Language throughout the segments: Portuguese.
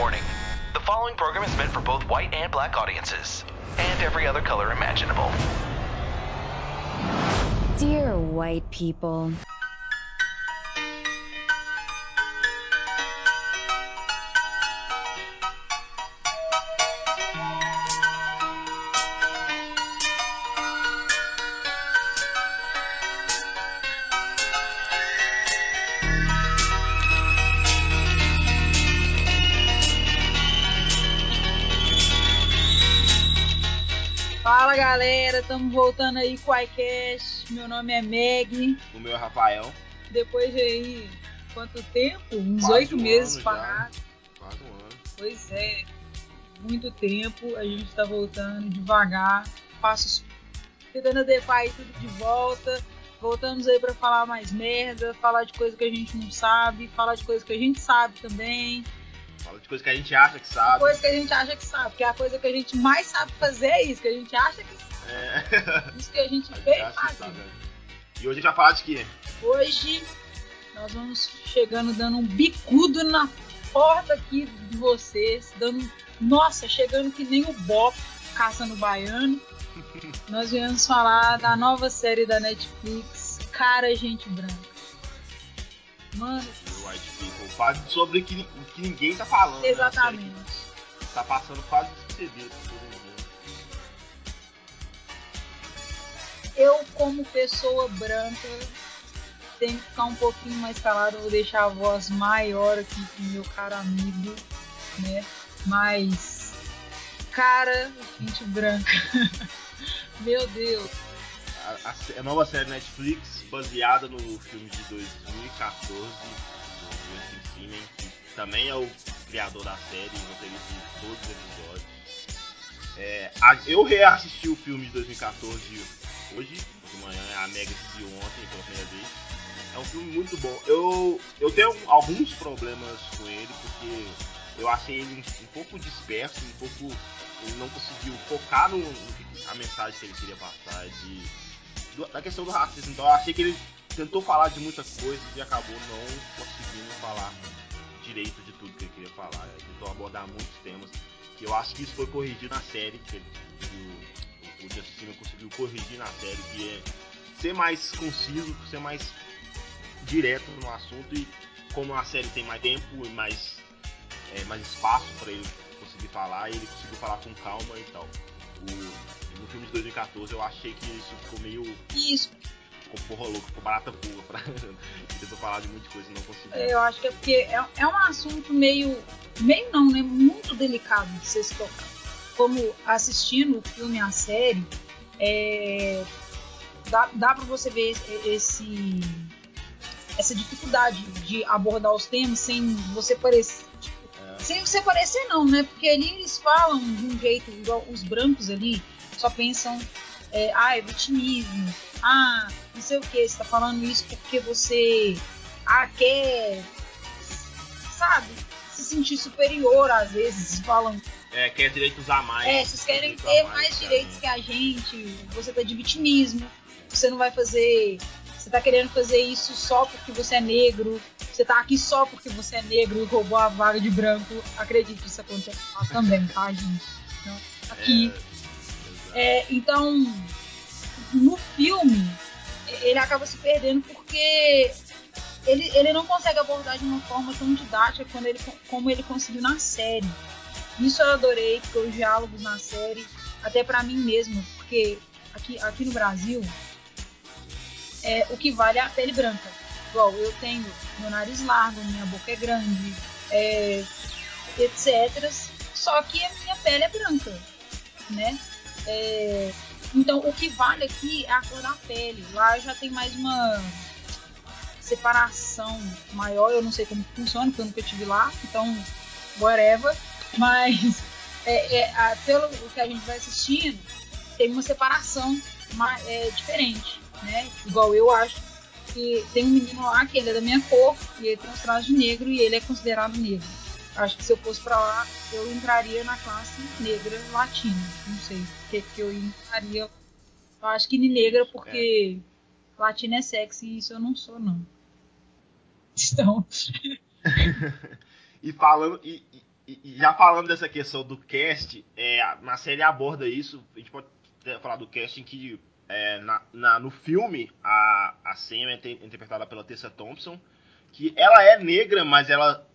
The following program is meant for both white and black audiences, and every other color imaginable. Dear white people. Estamos voltando aí com o iCast. Meu nome é Meg. O meu é Rafael. Depois de aí, quanto tempo? Uns oito um meses parado. Quase um ano. Pois é, muito tempo. A gente tá voltando devagar, passos tentando adequar aí tudo de volta. Voltamos aí pra falar mais merda, falar de coisa que a gente não sabe, falar de coisa que a gente sabe também, Fala de coisa que a gente acha que sabe. coisa que a gente acha que sabe, porque a coisa que a gente mais sabe fazer é isso, que a gente acha que sabe, É. isso que a gente que fazer. sabe. né? E hoje a gente vai falar de quê? Hoje nós vamos chegando dando um bicudo na porta aqui de vocês, dando nossa, chegando que nem o Bop caçando baiano. Nós viemos falar da nova série da Netflix, Cara Gente Branca. Mano, White People. Fala sobre o que, o que ninguém tá falando. né? Exatamente. que Tá passando quase despercebido por todo mundo. Eu, como pessoa branca, tenho que ficar um pouquinho mais calado, vou deixar a voz maior aqui pro meu caro amigo, né? Mas, cara, gente branca. meu Deus. A, a a nova série Netflix, baseada no filme de 2014, do Quentin Que também é o criador da série e roteirista de todos os episódios. É, a- eu reassisti o filme de 2014 hoje, de manhã, a Mega assistiu ontem pela primeira vez. É um filme muito bom. Eu, eu tenho alguns problemas com ele, porque eu achei ele um, um pouco disperso, um pouco. Ele não conseguiu focar no, a mensagem que ele queria passar de, do- da questão do racismo. Então eu achei que ele tentou falar de muita coisa e acabou não conseguindo falar direito de tudo que ele queria falar. Ele tentou abordar muitos temas que eu acho que isso foi corrigido na série, que, ele- o, o Simon conseguiu corrigir na série, que é ser mais conciso, ser mais direto no assunto e como a série tem mais tempo e mais, é, mais espaço para ele conseguir falar, ele conseguiu falar com calma e tal. O- no filme de 2014 eu achei que isso ficou meio. Isso, ficou porra louca, ficou barata pula. Pra... tentou falar de muita coisa e não conseguiu. eu acho que é porque é, é um assunto meio. meio não, né? Muito delicado de ser se tocar. Como assistindo o filme a série, é, dá, dá pra você ver esse, essa dificuldade de abordar os temas sem você parecer. É, Sem você parecer, não, né? Porque ali eles falam de um jeito, igual os brancos ali só pensam, é, ah, é vitimismo, ah, não sei o que, você tá falando isso porque você, ah, quer, sabe, se sentir superior às vezes, falam, é, quer direitos a mais. é, vocês querem ter mais que a direitos que a gente, você tá de vitimismo, você não vai fazer, você tá querendo fazer isso só porque você é negro, você tá aqui só porque você é negro e roubou a vaga de branco. Acredite, isso acontece lá também, tá, gente? Então, aqui. É. É, então, no filme, ele acaba se perdendo porque ele, ele não consegue abordar de uma forma tão didática quando ele, como ele conseguiu na série. Isso eu adorei, porque os diálogos na série, até pra mim mesmo, porque aqui, aqui no Brasil, é, o que vale é a pele branca. Igual, eu tenho meu nariz largo, minha boca é grande, é, etc. Só que a minha pele é branca, né? É, então, o que vale aqui é a cor da pele. Lá já tem mais uma separação maior. Eu não sei como funciona, porque eu nunca estive lá. Então, whatever. Mas, é, é, a- pelo que a gente vai assistindo, tem uma separação ma- é, diferente, né? Igual eu acho que tem um menino lá que ele é da minha cor e ele tem uns traços de negro e ele é considerado negro. Acho que se eu fosse pra lá, eu entraria na classe negra latina. Não sei o que, que eu entraria. Eu acho que negra porque latina é sexy e isso eu não sou, não. Então, E falando. E, e- e já falando dessa questão do cast, é, na série aborda isso. A gente pode falar do casting que é, na, na, no filme a, a Sam é interpretada pela Tessa Thompson, que ela é negra, mas ela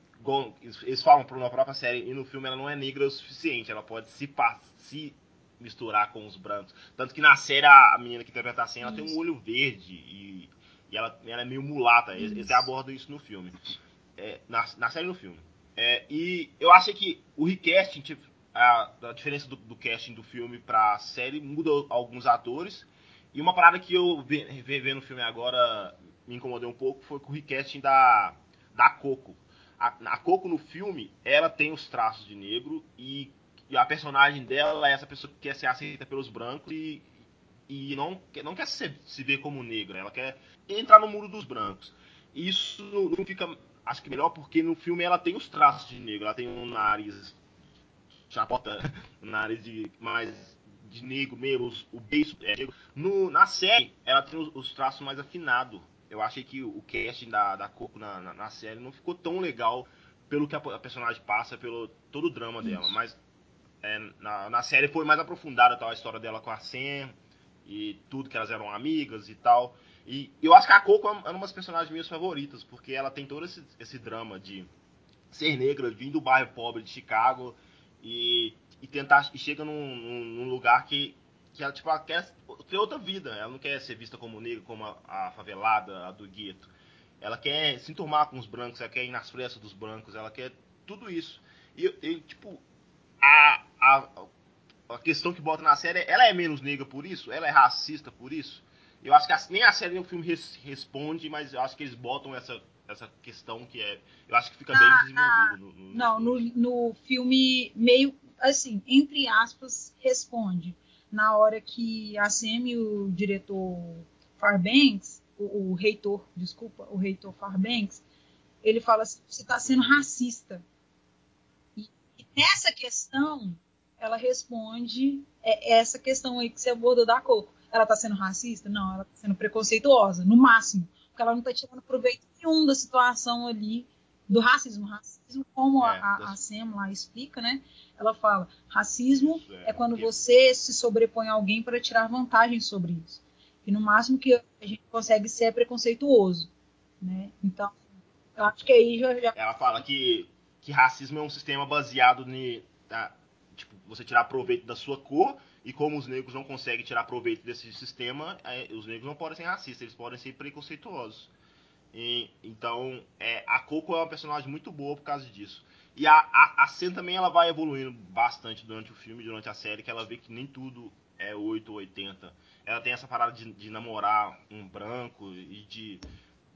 eles falam na própria série e no filme ela não é negra o suficiente, ela pode se, se misturar com os brancos. Tanto que na série a, menina que interpreta a ela tem um olho verde e, e ela, ela, é meio mulata. Isso. Eles abordam isso no filme. É, na, na série e no filme. É, e eu achei que o recasting, tipo, a, a diferença do, do, casting do filme pra série muda alguns atores. E uma parada que eu vendo no filme agora me incomodou um pouco foi com o recasting da, da Coco. A, a Coco no filme, ela tem os traços de negro e, a personagem dela é essa pessoa que quer ser aceita pelos brancos e, e não, não quer se, se ver como negra, ela quer entrar no mundo dos brancos. Isso não fica acho que melhor porque no filme ela tem os traços de negro, ela tem um nariz chapota, um nariz de mais de negro mesmo, o beijo é negro. No, na série, ela tem os, os traços mais afinados. Eu achei que o casting da, da Coco na, na, na, série não ficou tão legal pelo que a, a personagem passa, pelo todo o drama Isso. dela. Mas é, na, na série foi mais aprofundada tal, a história dela com a Sam e tudo, que elas eram amigas e tal. E eu acho que a Coco é uma das personagens minhas favoritas, porque ela tem todo esse, esse drama de ser negra, vir do bairro pobre de Chicago e, e tentar e chega num, num, lugar que, que ela, tipo, ela quer ter outra vida. Ela não quer ser vista como negra, como a, a favelada, a do gueto. Ela quer se enturmar com os brancos, ela quer ir nas pressas dos brancos, ela quer tudo isso. E, e tipo, a, a, a questão que bota na série, ela é menos negra por isso? Ela é racista por isso? Eu acho que a, nem a série nem o filme res, responde, mas eu acho que eles botam essa, essa questão que é. Eu acho que fica bem ah, desenvolvido. No, no, não, no, no filme meio assim, entre aspas, responde. Na hora que a Sam e o diretor Farbanks, o, o reitor, desculpa, o reitor Farbanks, ele fala assim, você está sendo racista. E, e nessa questão, ela responde é, essa questão aí que você abordou da cor ela está sendo racista? Não, ela está sendo preconceituosa, no máximo. Porque ela não está tirando proveito nenhum da situação ali do racismo. Racismo, como é, a, a Sam lá explica, né? Ela fala: racismo é, é quando você se sobrepõe a alguém para tirar vantagem sobre isso. E no máximo que a gente consegue ser é preconceituoso. Né? Então, eu acho que aí já. já... Ela fala que, que racismo é um sistema baseado em. Tá, tipo, você tirar proveito da sua cor e como os negros não conseguem tirar proveito desse sistema, é, os negros não podem ser racistas, eles podem ser preconceituosos. E, então, é, a Coco é uma personagem muito boa por causa disso. E a, a, a também ela vai evoluindo bastante durante o filme, durante a série, que ela vê que nem tudo é 8 ou 80. Ela tem essa parada de, de namorar um branco e de,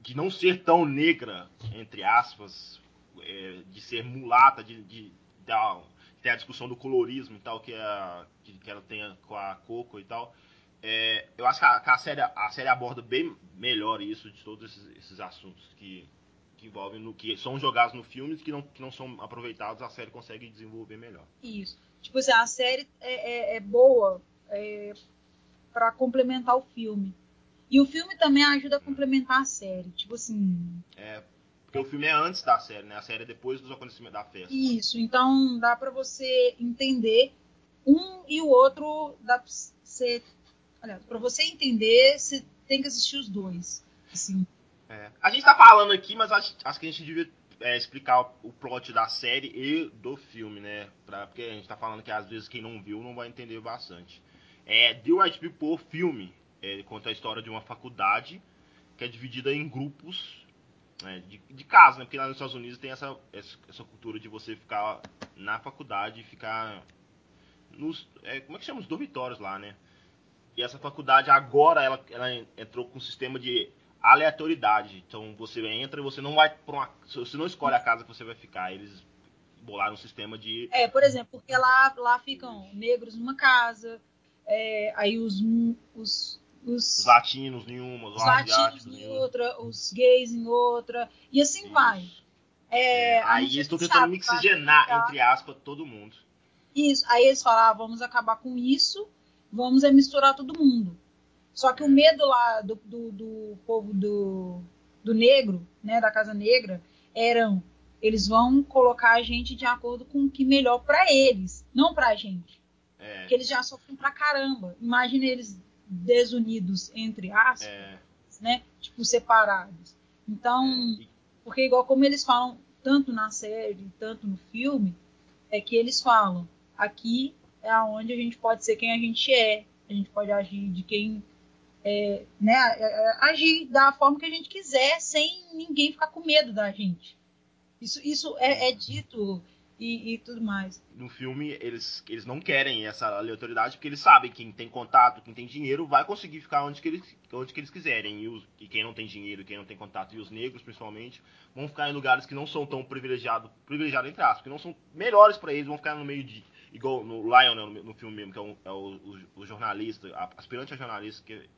de não ser tão negra, entre aspas, é, de ser mulata, de, de, dar tem a discussão do colorismo e tal, que, é, que, que ela tem com a Coco e tal. É, eu acho que a, que a, série, a série aborda bem melhor isso, de todos esses, esses assuntos que, que envolvem no que são jogados no filme que não, que não são aproveitados, a série consegue desenvolver melhor. Isso. Tipo assim, a série é, é, é boa é, para complementar o filme. E o filme também ajuda a complementar a série. Tipo assim. É, porque o filme é antes da série, né? A série é depois dos acontecimentos da festa. Isso, então dá para você entender um e o outro, dá pra você. Olha, pra você entender, você tem que assistir os dois. Assim. É. A gente tá falando aqui, mas acho, acho que a gente devia é, explicar o plot da série e do filme, né? Pra, porque a gente tá falando que às vezes quem não viu não vai entender bastante. É, The White People filme é, conta a história de uma faculdade que é dividida em grupos é, de, de casa, né? Porque lá nos Estados Unidos tem essa, essa cultura de você ficar na faculdade e ficar nos. É, como é que chama? Os dormitórios lá, né? E essa faculdade agora ela, ela entrou com um sistema de aleatoriedade. Então você entra e você não vai para uma. Você não escolhe a casa que você vai ficar. Eles bolaram um sistema de. É, por exemplo, porque lá, lá ficam negros numa casa, é, aí os, os os, os latinos em uma, os, os latinos em outra, os gays em outra, e assim Isso. vai. É, é, aí eles estão tentando mixigenar, entre aspas, todo mundo. Isso, aí eles falam, ah, vamos acabar com isso, vamos é misturar todo mundo. Só que o medo lá do, do, do povo do, do negro, né, da Casa Negra, eram Eles vão colocar a gente de acordo com o que melhor para eles, não pra gente. É, Porque eles já sofrem pra caramba. Imagina eles desunidos, entre aspas, é, né? Tipo, separados. Então, é, porque igual como eles falam tanto na série, tanto no filme, é que eles falam, aqui é onde a gente pode ser quem a gente é, a gente pode agir de quem é, né, é, é, agir da forma que a gente quiser, sem ninguém ficar com medo da gente. Isso, isso é, é dito e, e tudo mais. no filme eles, eles não querem essa aleatoriedade porque eles sabem que quem tem contato, quem tem dinheiro, vai conseguir ficar onde que eles, onde que eles quiserem. E, os- e quem não tem dinheiro, quem não tem contato, e os negros principalmente, vão ficar em lugares que não são tão privilegiados, privilegiado entre aspas, que não são melhores para eles, vão ficar no meio de. Igual no Lion, né, no, no filme mesmo, que é, um- é o, o- o jornalista, aspirante a jornalista, que,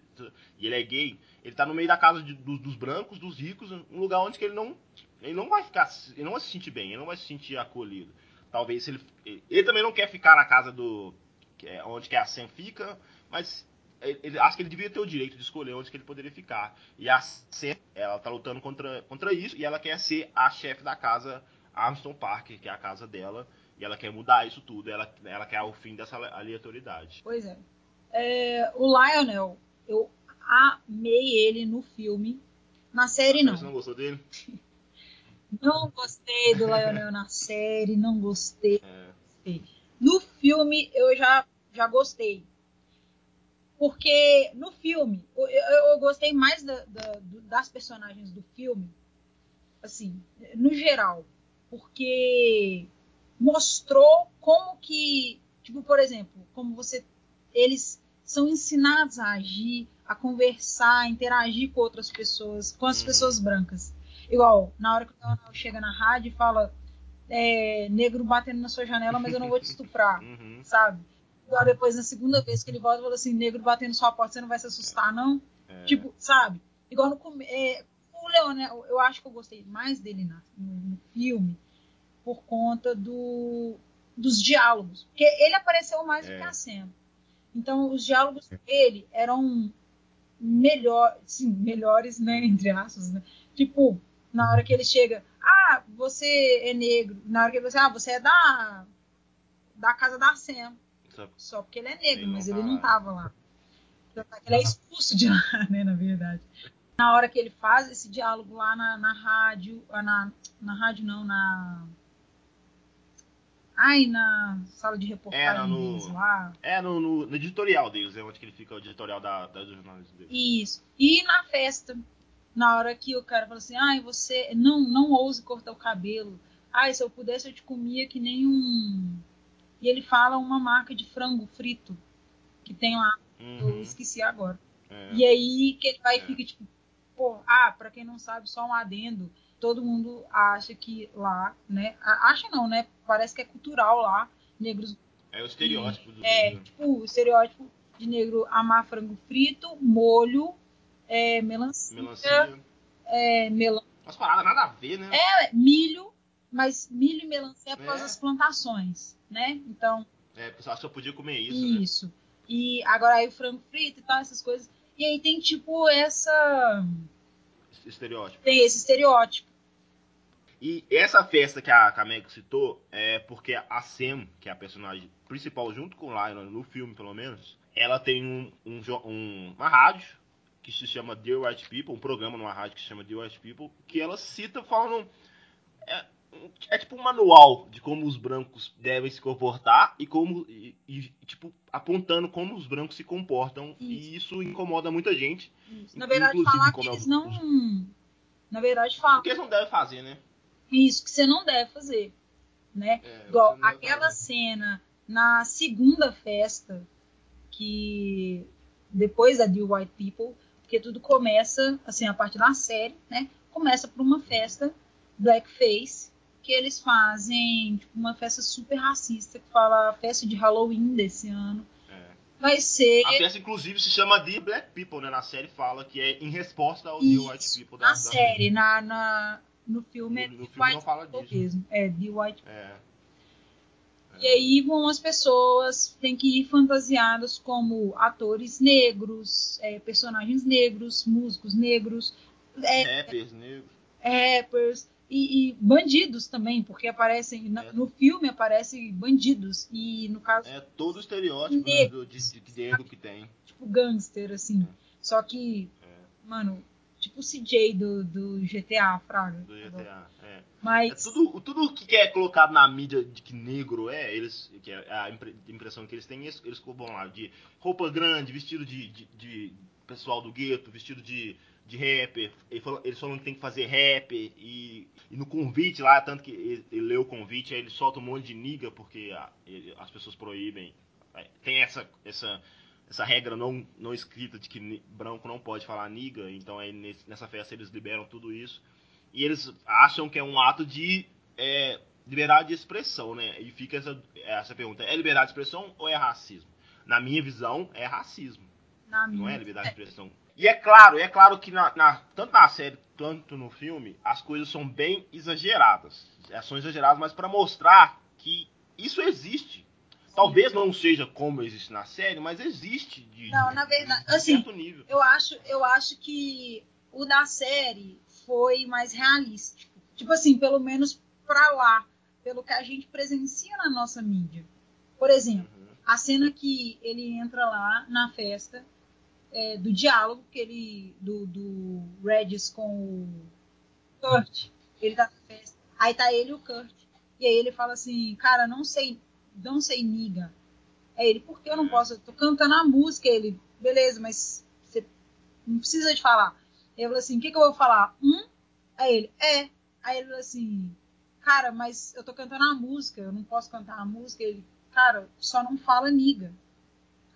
e ele é gay, ele tá no meio da casa de- dos, dos brancos, dos ricos, um lugar onde que ele não. Ele não vai ficar. Ele não vai se sentir bem, ele não vai se sentir acolhido. Talvez ele. Ele, também não quer ficar na casa do. é onde que a Sam fica, mas ele, ele- acho que ele devia ter o direito de escolher onde que ele poderia ficar. E a Sam, ela tá lutando contra, contra isso e ela quer ser a chefe da casa Armstrong Park, que é a casa dela. E ela quer mudar isso tudo. Ela, ela quer o fim dessa aleatoriedade. Pois é. É, o Lionel, eu amei ele no filme. Na série não. Você não gostou dele? Não gostei do Lionel na série, não gostei. É. No filme eu já, já gostei. Porque no filme, eu, eu- gostei mais da- da- das personagens do filme, assim, no geral. Porque mostrou como que, tipo, por exemplo, como você. Eles são ensinados a agir, a conversar, a interagir com outras pessoas, com as Uhum. pessoas brancas. Igual, na hora que o Leonel chega na rádio e fala é, negro batendo na sua janela, mas eu não vou te estuprar, Uhum. sabe? Igual depois, na segunda vez que ele volta, fala assim, negro batendo na sua porta, você não vai se assustar, não? É. Tipo, sabe? Igual no come- é, o Leonel, eu acho que eu gostei mais dele na- no, no filme por conta do, dos diálogos. Porque ele apareceu mais do É. que a cena. Então, os diálogos dele eram melhor, sim, melhores, né, entre aspas, né? Tipo, na hora que ele chega, ah, você é negro. Na hora que ele fala, ah, você é da da casa da Sam. Só- porque ele é negro, Ele não mas tá ele não lá. tava lá. Ele é expulso de lá, né, na verdade. Na hora que ele faz esse diálogo lá na, na rádio, ah, na, na rádio não, na... Ai, na sala de reportagem É, no- deles lá. É, no, no- no editorial deles, é onde que ele fica o editorial da, da, dos jornalistas dele. Isso. E na festa, na hora que o cara fala assim, ai, você não, não ouse cortar o cabelo. Ai, se eu pudesse eu te comia que nem um... E ele fala uma marca de frango frito que tem lá, eu Uhum, esqueci agora. é. E aí que ele vai e É. fica tipo, pô, ah, pra quem não sabe, só um adendo. Todo mundo acha que lá, né? Acha não, né? Parece que é cultural lá. Negros. É o estereótipo do É, negro. tipo, o estereótipo de negro amar frango frito, molho, é, melancia, Melancia. é, melan- Umas paradas nada a ver, né? é, milho, mas milho e melancia é por causa É. das plantações, né? Então, É, o pessoal só podia comer isso, né? Isso. E agora aí o frango frito e tal, essas coisas. E aí tem tipo essa. Estereótipo. Tem esse estereótipo. E essa festa que a, que a Meg citou é porque a Sam, que é a personagem principal, junto com o Lionel, no filme pelo menos, ela tem um, um um- uma rádio que se chama Dear White People, um programa numa rádio que se chama Dear White People, que ela cita falando. É, é tipo um manual de como os brancos devem se comportar e como. E, e, tipo, apontando como os brancos se comportam. E isso incomoda muita gente. Na verdade, falar que eles não. Na verdade, falam Porque eles não devem fazer, né? Isso que você não deve fazer. Né? É, Igual aquela cena na segunda festa, que depois da The White People, porque tudo começa, assim, a partir da série, né? Começa por uma festa blackface, que eles fazem tipo, uma festa super racista, que fala festa de Halloween desse ano. É. Vai ser A peça, inclusive, se chama The Black People, né? Na série fala que é em resposta ao The White People da na da série, na, na, no filme é No, no The filme White não fala People disso. mesmo. É, The White É. E aí vão as pessoas, tem que ir fantasiadas como atores negros, é, personagens negros, músicos negros, é, Rappers negros. rappers. E, e bandidos também, porque aparecem. na- É. No filme aparecem bandidos. E no caso, É todo o estereótipo né, Negro. do- de, de, negro que tem. tipo, gangster, assim. Só que, É, mano, tipo o CJ do, do GTA, Fraga. do GTA. É. É Mas. tudo, tudo que é colocado na mídia de que negro é, eles, que é a impre- impressão que eles têm, eles, eles vão lá de roupa grande, vestido de, de, de pessoal do gueto, vestido de, de rapper. Eles falam que tem que fazer rap e, e no convite lá, tanto que ele, ele leu o convite, aí ele solta um monte de niga porque a- ele- as pessoas proíbem. É, Tem essa, essa, essa regra não, não escrita de que branco não pode falar niga, então aí nesse- nessa festa eles liberam tudo isso. E eles acham que é um ato de é, liberdade de expressão, né? E fica essa, essa pergunta: é liberdade de expressão ou é racismo? Na minha visão, é racismo, Na não minha. é liberdade de expressão. E é claro, é claro que na, na- tanto na série quanto no filme, as coisas são bem exageradas. É, São exageradas, mas para mostrar que isso existe. Talvez não seja como existe na série, mas existe de, Não, na verdade, de assim, certo nível. Eu acho, eu acho que o da série foi mais realístico. Tipo assim, pelo menos pra lá, pelo que a gente presencia na nossa mídia. Por exemplo, Uhum. a cena que ele entra lá na festa é, do diálogo que ele do, do Regis com o Kurt. Ele tá na festa. Aí tá ele e o Kurt. E aí ele fala assim, cara, não sei, não sei niga. Aí ele, por que eu não posso? Eu tô cantando a música. Ele, beleza, mas você não precisa de falar. Eu falei assim, o que, que eu vou falar? Hum? Aí ele, é. Aí ele falou assim, cara, mas eu tô cantando a música, eu não posso cantar a música. Ele, cara, só não fala niga.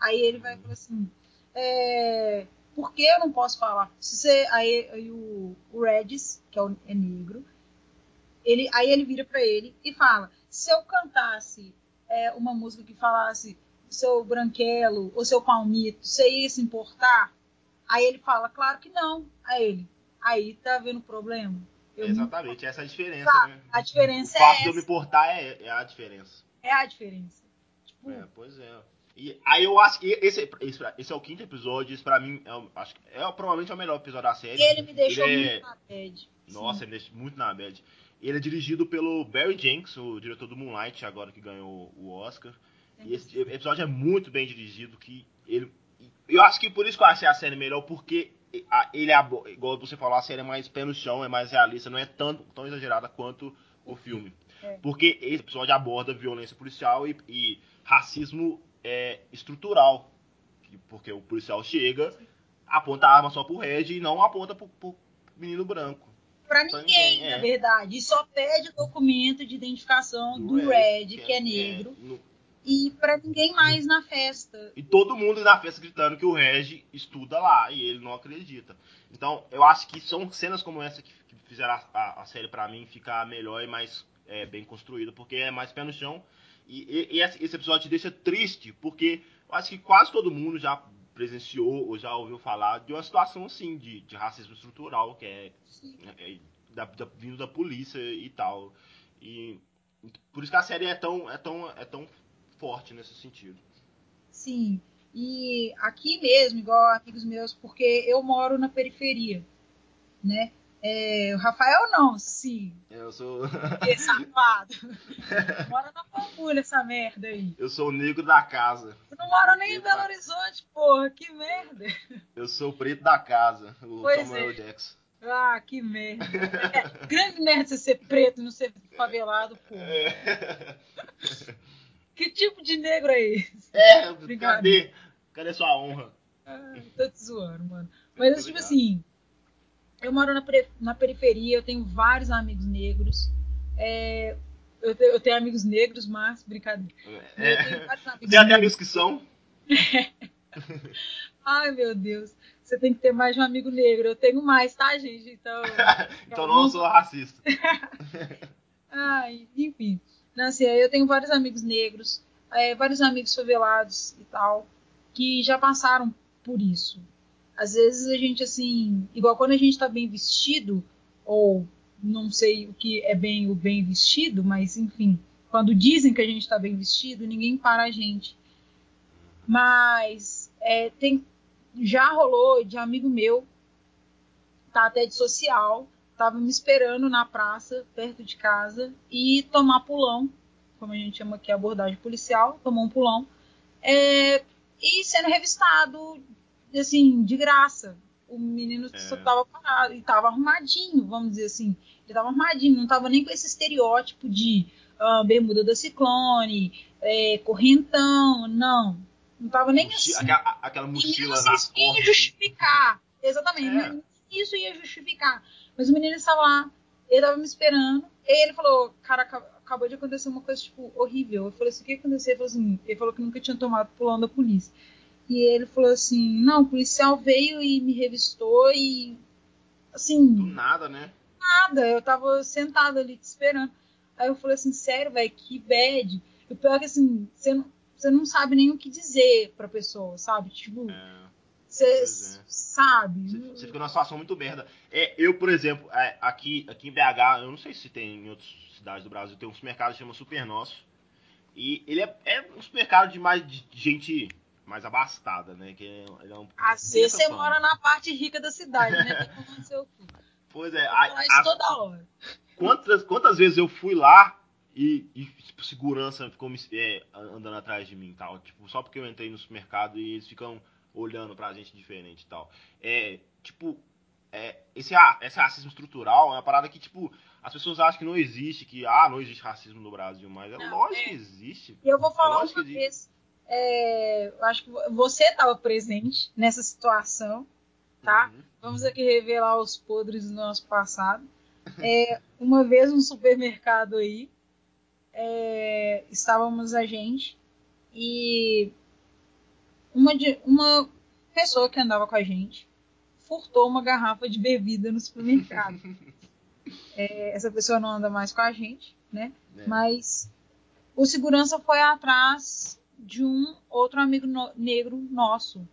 Aí ele vai e fala assim, é, por que eu não posso falar? Se você, aí, aí o, o Regis, que é, o, é negro, ele, aí ele vira pra ele e fala, se eu cantasse é, uma música que falasse seu branquelo ou seu palmito, você ia se importar? Aí ele fala, claro que não. Aí ele, aí tá vendo o problema? Eu Exatamente, essa é a diferença, Sabe, né? a diferença o fato é de eu me importar é, é a diferença. É a diferença. Tipo, É, pois é. E aí eu acho que esse, esse, esse é o quinto episódio, esse pra mim é, acho, que é provavelmente é o melhor episódio da série. e ele me deixou Ele é- muito na bad. Nossa, Sim. ele deixa muito na bad. Ele é dirigido pelo Barry Jenkins, o diretor do Moonlight, agora que ganhou o Oscar. E esse episódio é muito bem dirigido, que ele... Eu acho que por isso que eu achei a série melhor, porque ele, abo- igual você falou, a série é mais pé no chão, é mais realista, não é tanto, tão exagerada quanto o filme. É. Porque esse episódio aborda violência policial e, e racismo é, estrutural. Que- Porque o policial chega, aponta a arma só pro Red e não aponta pro, pro menino branco. Pra pra ninguém, na é. verdade. E só pede documento de identificação do, Red, que é negro. no- E pra ninguém mais na festa. E todo mundo na festa gritando que o Reg estuda lá e ele não acredita. Então, eu acho que são cenas como essa que, que fizeram a, a- a série pra mim ficar melhor e mais é, bem construída, porque é mais pé no chão. E, e- e esse episódio te deixa triste, porque eu acho que quase todo mundo já presenciou ou já ouviu falar de uma situação assim, de, de racismo estrutural, que é, é, da, da- vindo da polícia e tal. E por isso que a série é tão, é tão, é tão forte nesse sentido. Sim. E aqui mesmo, igual amigos meus, porque eu moro na periferia, né? É, o Rafael não, sim, Eu sou. que safado. Mora na Pampulha essa merda aí. Eu sou o negro da casa. Eu não moro nem em Belo Horizonte, porra, que merda. Eu sou o preto da casa. O Pois Samuel é. Jackson. Ah, que merda. É, grande merda você ser preto e não ser favelado, porra. É, Que tipo de negro é esse? é Obrigado. cadê? Cadê sua honra? Ah, tô te zoando, mano. Mas, tipo assim, eu moro na, na periferia, eu tenho vários amigos negros. É, eu, te- eu tenho amigos negros, mas, brincadeira. Eu tenho É. vários amigos Tem até amigos que são. Ai, meu Deus. Você tem que ter mais de um amigo negro. Eu tenho mais, tá, gente? Então. Então não sou racista. Ai, enfim. Não, assim, eu tenho vários amigos negros, é, vários amigos favelados e tal, que já passaram por isso. Às vezes a gente, assim, igual quando a gente tá bem vestido, ou não sei o que é bem o bem vestido, mas enfim, quando dizem que a gente tá bem vestido, ninguém para a gente. Mas é, tem, já rolou de amigo meu, tá até de social, tava me esperando na praça, perto de casa, e tomar pulão, como a gente chama aqui abordagem policial, tomou um pulão, é, e sendo revistado, assim, de graça. O menino É. só tava parado e tava arrumadinho, vamos dizer assim. Ele tava arrumadinho, não tava nem com esse estereótipo de ah, bermuda da ciclone, é, correntão, não. Não tava nem assim. aquela, aquela mochila assim, isso ia justificar. Exatamente. É. nem Isso ia justificar. Mas o menino estava lá, ele estava me esperando. E ele falou, cara, aca- acabou de acontecer uma coisa, tipo, horrível. Eu falei assim, o que aconteceu? Ele falou assim, ele falou que nunca tinha tomado pulão da polícia. E ele falou assim, não, o policial veio e me revistou e, Do assim, nada, né? nada. Eu tava sentada ali te esperando. Aí eu falei assim, sério, velho, que bad. E o pior é que, assim, você não, você não sabe nem o que dizer pra pessoa, sabe? Tipo, É. você é. sabe? Você, você fica numa situação muito merda. É, eu, por exemplo, é, aqui, aqui em BH, eu não sei se tem em outras cidades do Brasil, tem um supermercado que chama Super Nosso. E ele é, é um supermercado de mais de gente mais abastada, né? Que é, ele é um, Às vezes você fama. mora na parte rica da cidade, né? Seu cu. Pois é, a- isso as- toda hora. quantas, quantas vezes eu fui lá e, e tipo, segurança ficou me, é, andando atrás de mim e tal. Tipo, só porque eu entrei no supermercado e eles ficam olhando pra gente diferente e tal. É, tipo, é, esse, esse racismo estrutural é uma parada que, tipo, as pessoas acham que não existe, que, ah, não existe racismo no Brasil, mas é Não, lógico é. que existe. E eu vou falar lógico uma que vez. É, eu acho que você estava presente nessa situação, tá? Uhum. Vamos aqui revelar os podres do nosso passado. É, uma vez no supermercado aí, é, estávamos a gente e uma, uma pessoa que andava com a gente furtou uma garrafa de bebida no supermercado. É, essa pessoa não anda mais com a gente, né? É. Mas o segurança foi atrás de um outro amigo no- negro nosso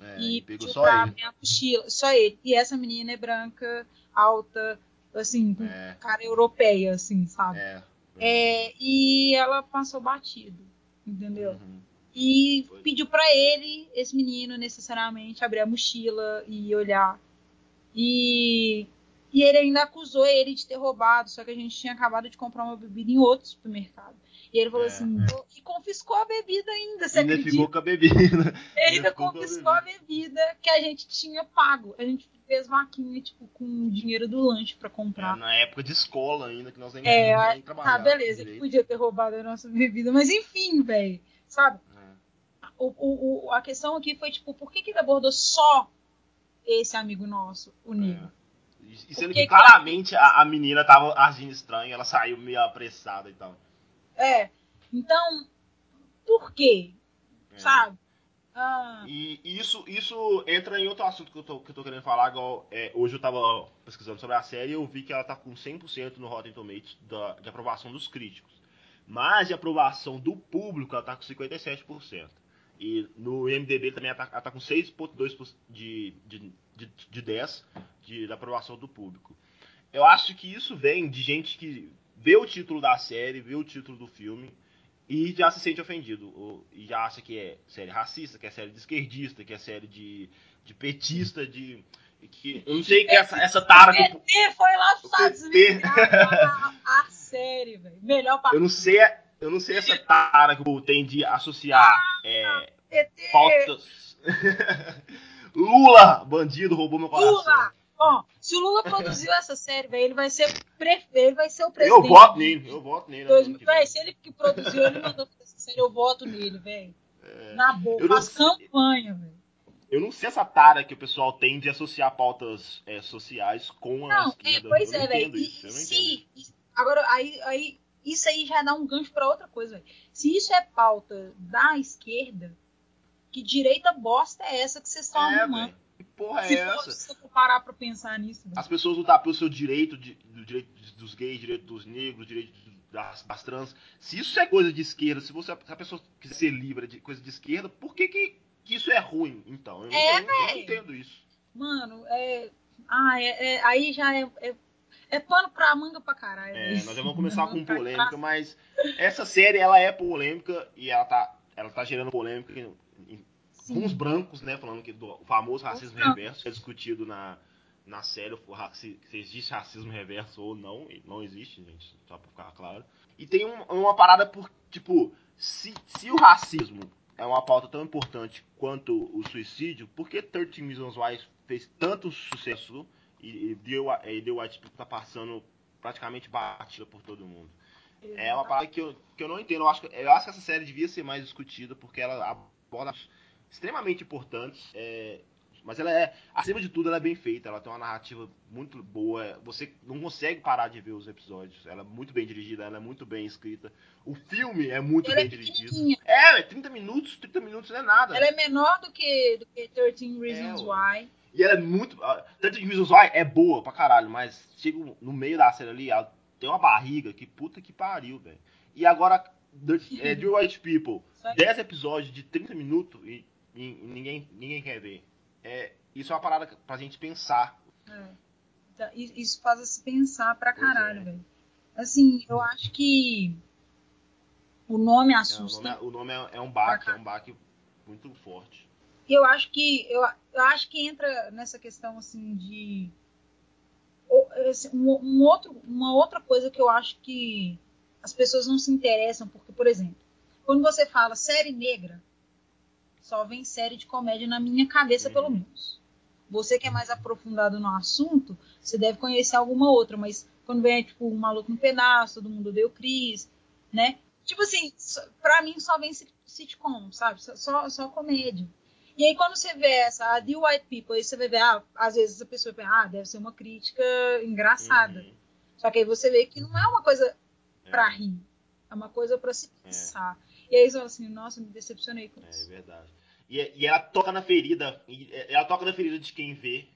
É, e pegou pediu só pra ele. abrir a mochila. Só ele. E essa menina é branca, alta, assim, com É, cara europeia, assim, sabe? é. É, e ela passou batido, entendeu? Uhum. E Foi. pediu pra ele, esse menino, necessariamente, abrir a mochila e olhar. E, e ele ainda acusou ele de ter roubado, só que a gente tinha acabado de comprar uma bebida em outro supermercado. E ele falou É. assim, e confiscou a bebida ainda, você Ainda acredita? ficou com a bebida. Ele ainda com a confiscou a bebida que a gente tinha pago. A gente fez vaquinha, tipo, com o dinheiro do lanche pra É, comprar. na época de escola ainda, que nós nem, É, nem trabalhávamos tá, beleza, ele direito. podia ter roubado a nossa bebida, mas enfim, velho, sabe? É. O, o, a questão aqui foi, tipo, por que, que ele abordou só esse amigo nosso, o negro? E e sendo Porque que claramente a, a menina tava agindo estranho, ela saiu meio apressada e tal. É. Então, por quê? É. Sabe? Ah, E isso, isso entra em outro assunto que eu tô, que eu tô querendo falar. Igual, é, hoje eu tava pesquisando sobre a série e eu vi que ela tá com 100% no Rotten Tomatoes da, de aprovação dos críticos. Mas de aprovação do público ela tá com 57%. E no MDB também ela tá, ela tá com 6,2% de, de, de, de 10% de, da aprovação do público. Eu acho que isso vem de gente que vê o título da série, vê o título do filme e já se sente ofendido. ou- e já acha que é série racista, que é série de esquerdista, que é série de, de petista, de. Que, eu não sei que essa, essa tara o- PT foi lá o Estados. Unidos a, a série, velho. Melhor pra Eu não sei. Eu não sei essa tara que o tem de associar é, PT. pautas. Lula, bandido, roubou meu coração. Lula! Ó, se o Lula produziu essa série, velho, ele vai ser ele vai ser o Eu presidente. voto nele, eu voto nele. Dois- ano que Véi, vem. se ele que produziu, ele mandou fazer essa série, eu voto nele, velho. É, Na boa, Eu faz campanha, velho. Eu não sei essa tara que o pessoal tem de associar pautas é, sociais com a Não, é, esquerda. pois eu é, velho. Eu isso. agora, aí, aí, isso aí já dá um gancho pra outra coisa, velho. Se isso é pauta da esquerda, que direita bosta é essa que vocês estão É, arrumando? velho. Que porra Se é for, essa? se for parar pra pensar nisso, velho. As pessoas lutar pelo seu direito, de, do direito dos gays, direito dos negros, direito das, das trans. Se isso é coisa de esquerda, se, você, se a pessoa quiser ser livre de coisa de esquerda, por que, que, que isso é ruim, então? Eu não, É, entendo, eu não entendo isso. Mano, é. Ah, é, é- aí já é, é. é pano pra manga pra caralho. É, nós já vamos começar com Pra- polêmica, mas essa série ela é polêmica e ela tá, ela tá gerando polêmica em- em- Sim. brancos, né? Falando que do famoso racismo reverso é discutido na, na série se, se existe racismo reverso ou não. Não existe, gente, só pra ficar claro. E tem um, uma parada por, tipo, se, se o racismo é uma pauta tão importante quanto o suicídio, por que 13 Reasons Why fez tanto sucesso e, e deu, e deu a tipo, tá passando praticamente batida por todo mundo? É uma parada que eu, que eu não entendo. Eu acho, eu acho que essa série devia ser mais discutida, porque ela aborda extremamente importantes. É, mas ela é, acima de tudo, ela é bem feita. Ela tem uma narrativa muito boa. Você não consegue parar de ver os episódios. Ela é muito bem dirigida, ela é muito bem escrita. O filme é muito ela bem é dirigido. É, é 30 minutos, 30 minutos não é nada. Ela é menor do que, do que 13 Reasons É, Why. E ela é muito. Tanto de Reasons Why é boa pra caralho, mas chega no meio da série ali, ela tem uma barriga que puta que pariu, velho. E agora, The, é, The White People, Só 10 episódios de 30 minutos e ninguém, ninguém quer ver. É, isso é uma parada pra gente pensar. É. Então, Isso faz se pensar pra caralho, é. velho. Assim, eu acho que o nome É, o assusta. nome, é, o nome é, é um baque, é um baque muito forte. Eu acho que eu, eu acho que entra nessa questão assim de o- um, um outro, uma outra coisa que eu acho que as pessoas não se interessam porque, por exemplo, quando você fala série negra, só vem série de comédia na minha cabeça, pelo menos. Você que é mais aprofundado no assunto, você deve conhecer alguma outra, mas quando vem tipo um maluco no pedaço, todo mundo deu Cris, né? Tipo assim, pra mim só vem sit- sitcom, sabe? Só, só, comédia. E aí quando você vê essa, a The White People, aí você vai ver, ah, às vezes a pessoa pensa, ah, deve ser uma crítica engraçada. Uhum. Só que aí você vê que não é uma coisa É, pra rir, é uma coisa pra se pensar. E aí você fala assim, nossa, me decepcionei com é, é isso. verdade. E, e ela toca na ferida. e Ela toca na ferida de quem vê.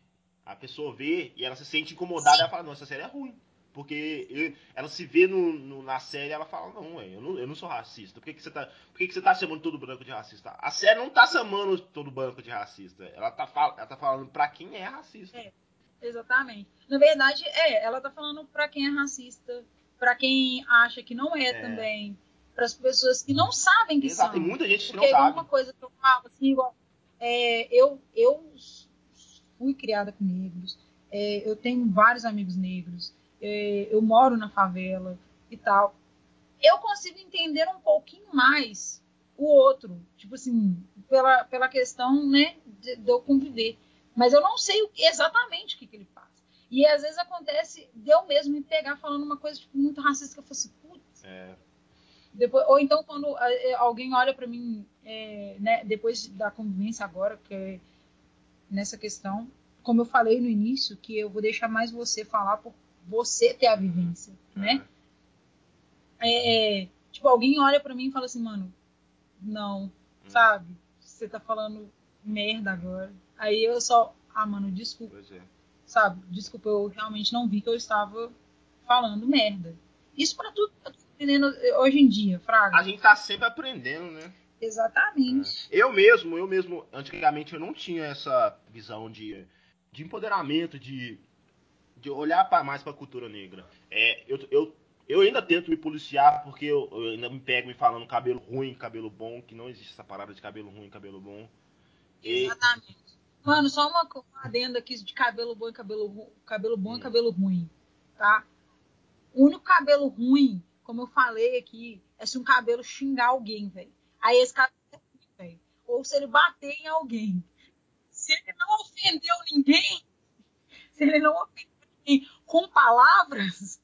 A pessoa vê e ela se sente incomodada e ela fala, não, essa série é ruim. Porque eu- ela se vê no, no- na série e ela fala, não, eu não, eu não sou racista. Por que, que você tá. Por que, que você tá chamando todo branco de racista? A série não tá chamando todo branco de racista. Ela tá, ela tá falando pra quem é racista. É. Exatamente. Na verdade, é, ela tá falando pra quem é racista, pra quem acha que não é, É. também, para as pessoas que não sabem que Exato, são. tem muita gente que não Porque igual sabe. uma coisa que eu falo, assim, igual, é, eu, eu fui criada com negros, é, eu tenho vários amigos negros, é, eu moro na favela e tal. Eu consigo entender um pouquinho mais o outro, tipo assim, pela, pela questão, né, de, de eu conviver. Mas eu não sei exatamente o que, que ele faz. E às vezes acontece de eu mesmo me pegar falando uma coisa tipo, muito racista que eu fosse, putz, É, depois, ou então quando é, alguém olha pra mim, é, né, depois da convivência agora, que é nessa questão, como eu falei no início, que eu vou deixar mais você falar por você ter a vivência, né? É, tipo, alguém olha pra mim e fala assim, mano, não, sabe? Você tá falando merda agora. Aí eu só, ah, mano, desculpa, é. sabe? Desculpa, eu realmente não vi que eu estava falando merda. Isso pra tudo tô entendendo hoje em dia, Fraga. A gente tá sempre aprendendo, né? Exatamente. Eu mesmo, eu mesmo, antigamente eu não tinha essa visão de, de empoderamento, de, de olhar pra, mais pra cultura negra. É, eu, eu, eu ainda tento me policiar porque eu, eu ainda me pego me falando cabelo ruim, cabelo bom, que não existe essa parada de cabelo ruim, cabelo bom. E, Exatamente. Mano, só uma, adenda aqui de cabelo bom e cabelo, cabelo bom e Hum. cabelo ruim, tá? O único cabelo ruim, como eu falei aqui, é se um cabelo xingar alguém, velho. Aí esse cabelo é ruim, velho. Ou se ele bater em alguém. Se ele não ofendeu ninguém, se ele não ofendeu ninguém com palavras,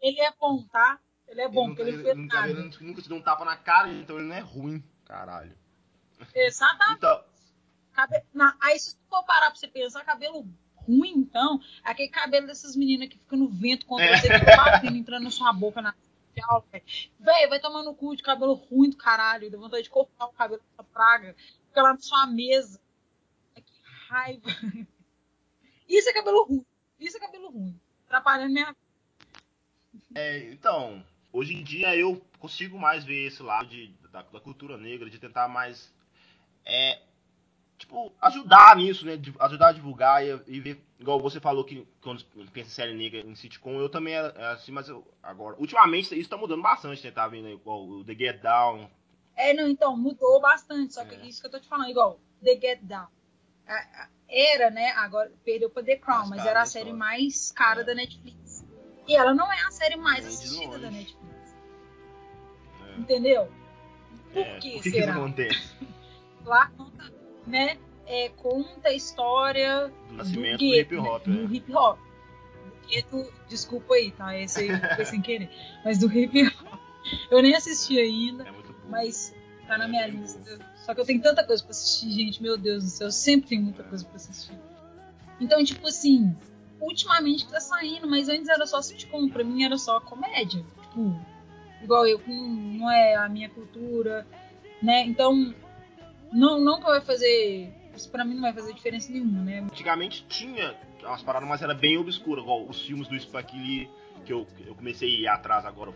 ele é bom, tá? Ele é bom, ele, porque ele ele, fez tá- nada. ele nunca te deu um tapa na cara, então ele não é ruim. Caralho. Exatamente. Então, Cabe- na- Aí se tu for parar pra você pensar, cabelo ruim, então, é aquele cabelo dessas meninas que fica no vento contra É. você, que batendo, entrando na sua boca na aula, velho. Vai tomar no cu de cabelo ruim do caralho, dá vontade de cortar o cabelo dessa praga, fica lá na sua mesa. Ai, Que raiva. Isso é cabelo ruim. Isso é cabelo ruim. Atrapalhando minha é, então, hoje em dia eu consigo mais ver esse lado de, da, da cultura negra, de tentar mais. É, tipo, ajudar nisso, né? ajudar a divulgar e, e ver. Igual você falou que quando pensa em série negra em sitcom, eu também era assim, mas eu, agora. Ultimamente isso tá mudando bastante, né? Tá vendo aí, igual o The Get Down. É, não, então, mudou bastante. Só que É. isso que eu tô te falando, igual The Get Down. Era, né? Agora perdeu pra The Crown, Mais mas era a série história. mais cara É. da Netflix. E ela não é a série mais assistida longe. da Netflix. É. Entendeu? Por É, que que, que isso será? acontece? Lá conta, né? É, conta a história Do nascimento do, gueto, hip hop, né? né? Do hip hop. Do gueto, desculpa aí, tá? Esse aí foi sem querer. Mas do hip hop. Eu nem assisti ainda, É bom. mas tá na É, minha lista. Só que eu tenho tanta coisa pra assistir, gente. Meu Deus do céu, eu sempre tenho muita coisa pra assistir. Então, tipo assim, ultimamente que tá saindo, mas antes era só sitcom. Pra mim era só comédia. Tipo, igual eu, não é a minha cultura, né? Então, não, não vai fazer. Isso pra mim não vai fazer diferença nenhuma, né? Antigamente tinha umas paradas, mas era bem obscura, igual os filmes do Spike Lee, que eu, eu comecei a ir atrás agora,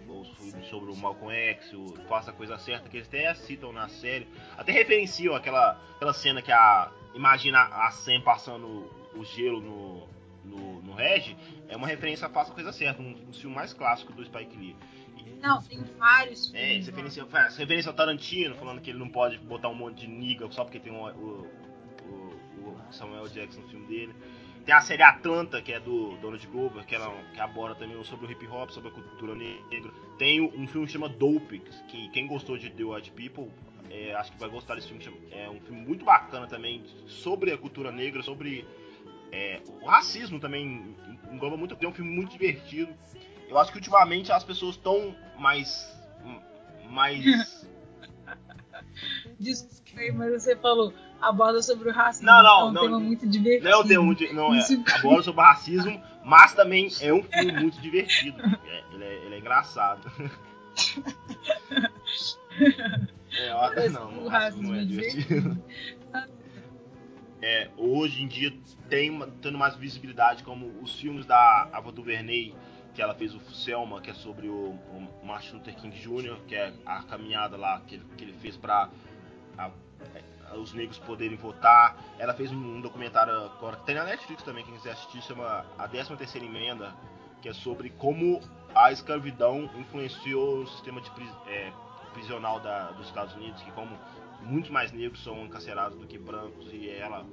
sobre o Malcolm X, o Faça a Coisa Certa, que eles até citam na série, até referenciam aquela, aquela cena que a. Imagina a Sam passando o gelo no, no, no Reg, é uma referência a Faça a Coisa Certa, um, um filme mais clássico do Spike Lee. Não, tem vários É, filmes. você lá. referencia, faz referência ao Tarantino, falando que ele não pode botar um monte de nigga só porque tem um- o, o- o Samuel Jackson no filme dele. Tem a série Atlanta, que é do Donald Glover, que, ela, que aborda também sobre o hip hop, sobre a cultura negra. Tem um filme que chama Dope, que quem gostou de The White People, é, acho que vai gostar desse filme. É um filme muito bacana também sobre a cultura negra, sobre é, o racismo também. Engloba muito. É um filme muito divertido. Eu acho que ultimamente as pessoas estão mais. mais. Mas você falou aborda sobre o racismo. Não, não, é um não, tema não. muito divertido. Não, tem um, de- não é. Aborda sobre racismo, mas também é um filme muito divertido. É, ele, é, ele é engraçado. É, eu acho- não, o racismo não é é divertido. É, hoje em dia tem uma- tendo mais visibilidade como os filmes da Ava DuVernay, que ela fez o Selma, que é sobre o, o Martin Luther King Jr., que é a caminhada lá que, ele- que ele fez para os negros poderem votar. Ela fez um, um documentário agora que tem na Netflix também, quem quiser assistir, chama A 13 Terceira Emenda, que é sobre como a escravidão influenciou o sistema de é, prisional da- dos Estados Unidos, que como muitos mais negros são encarcerados do que brancos, e ela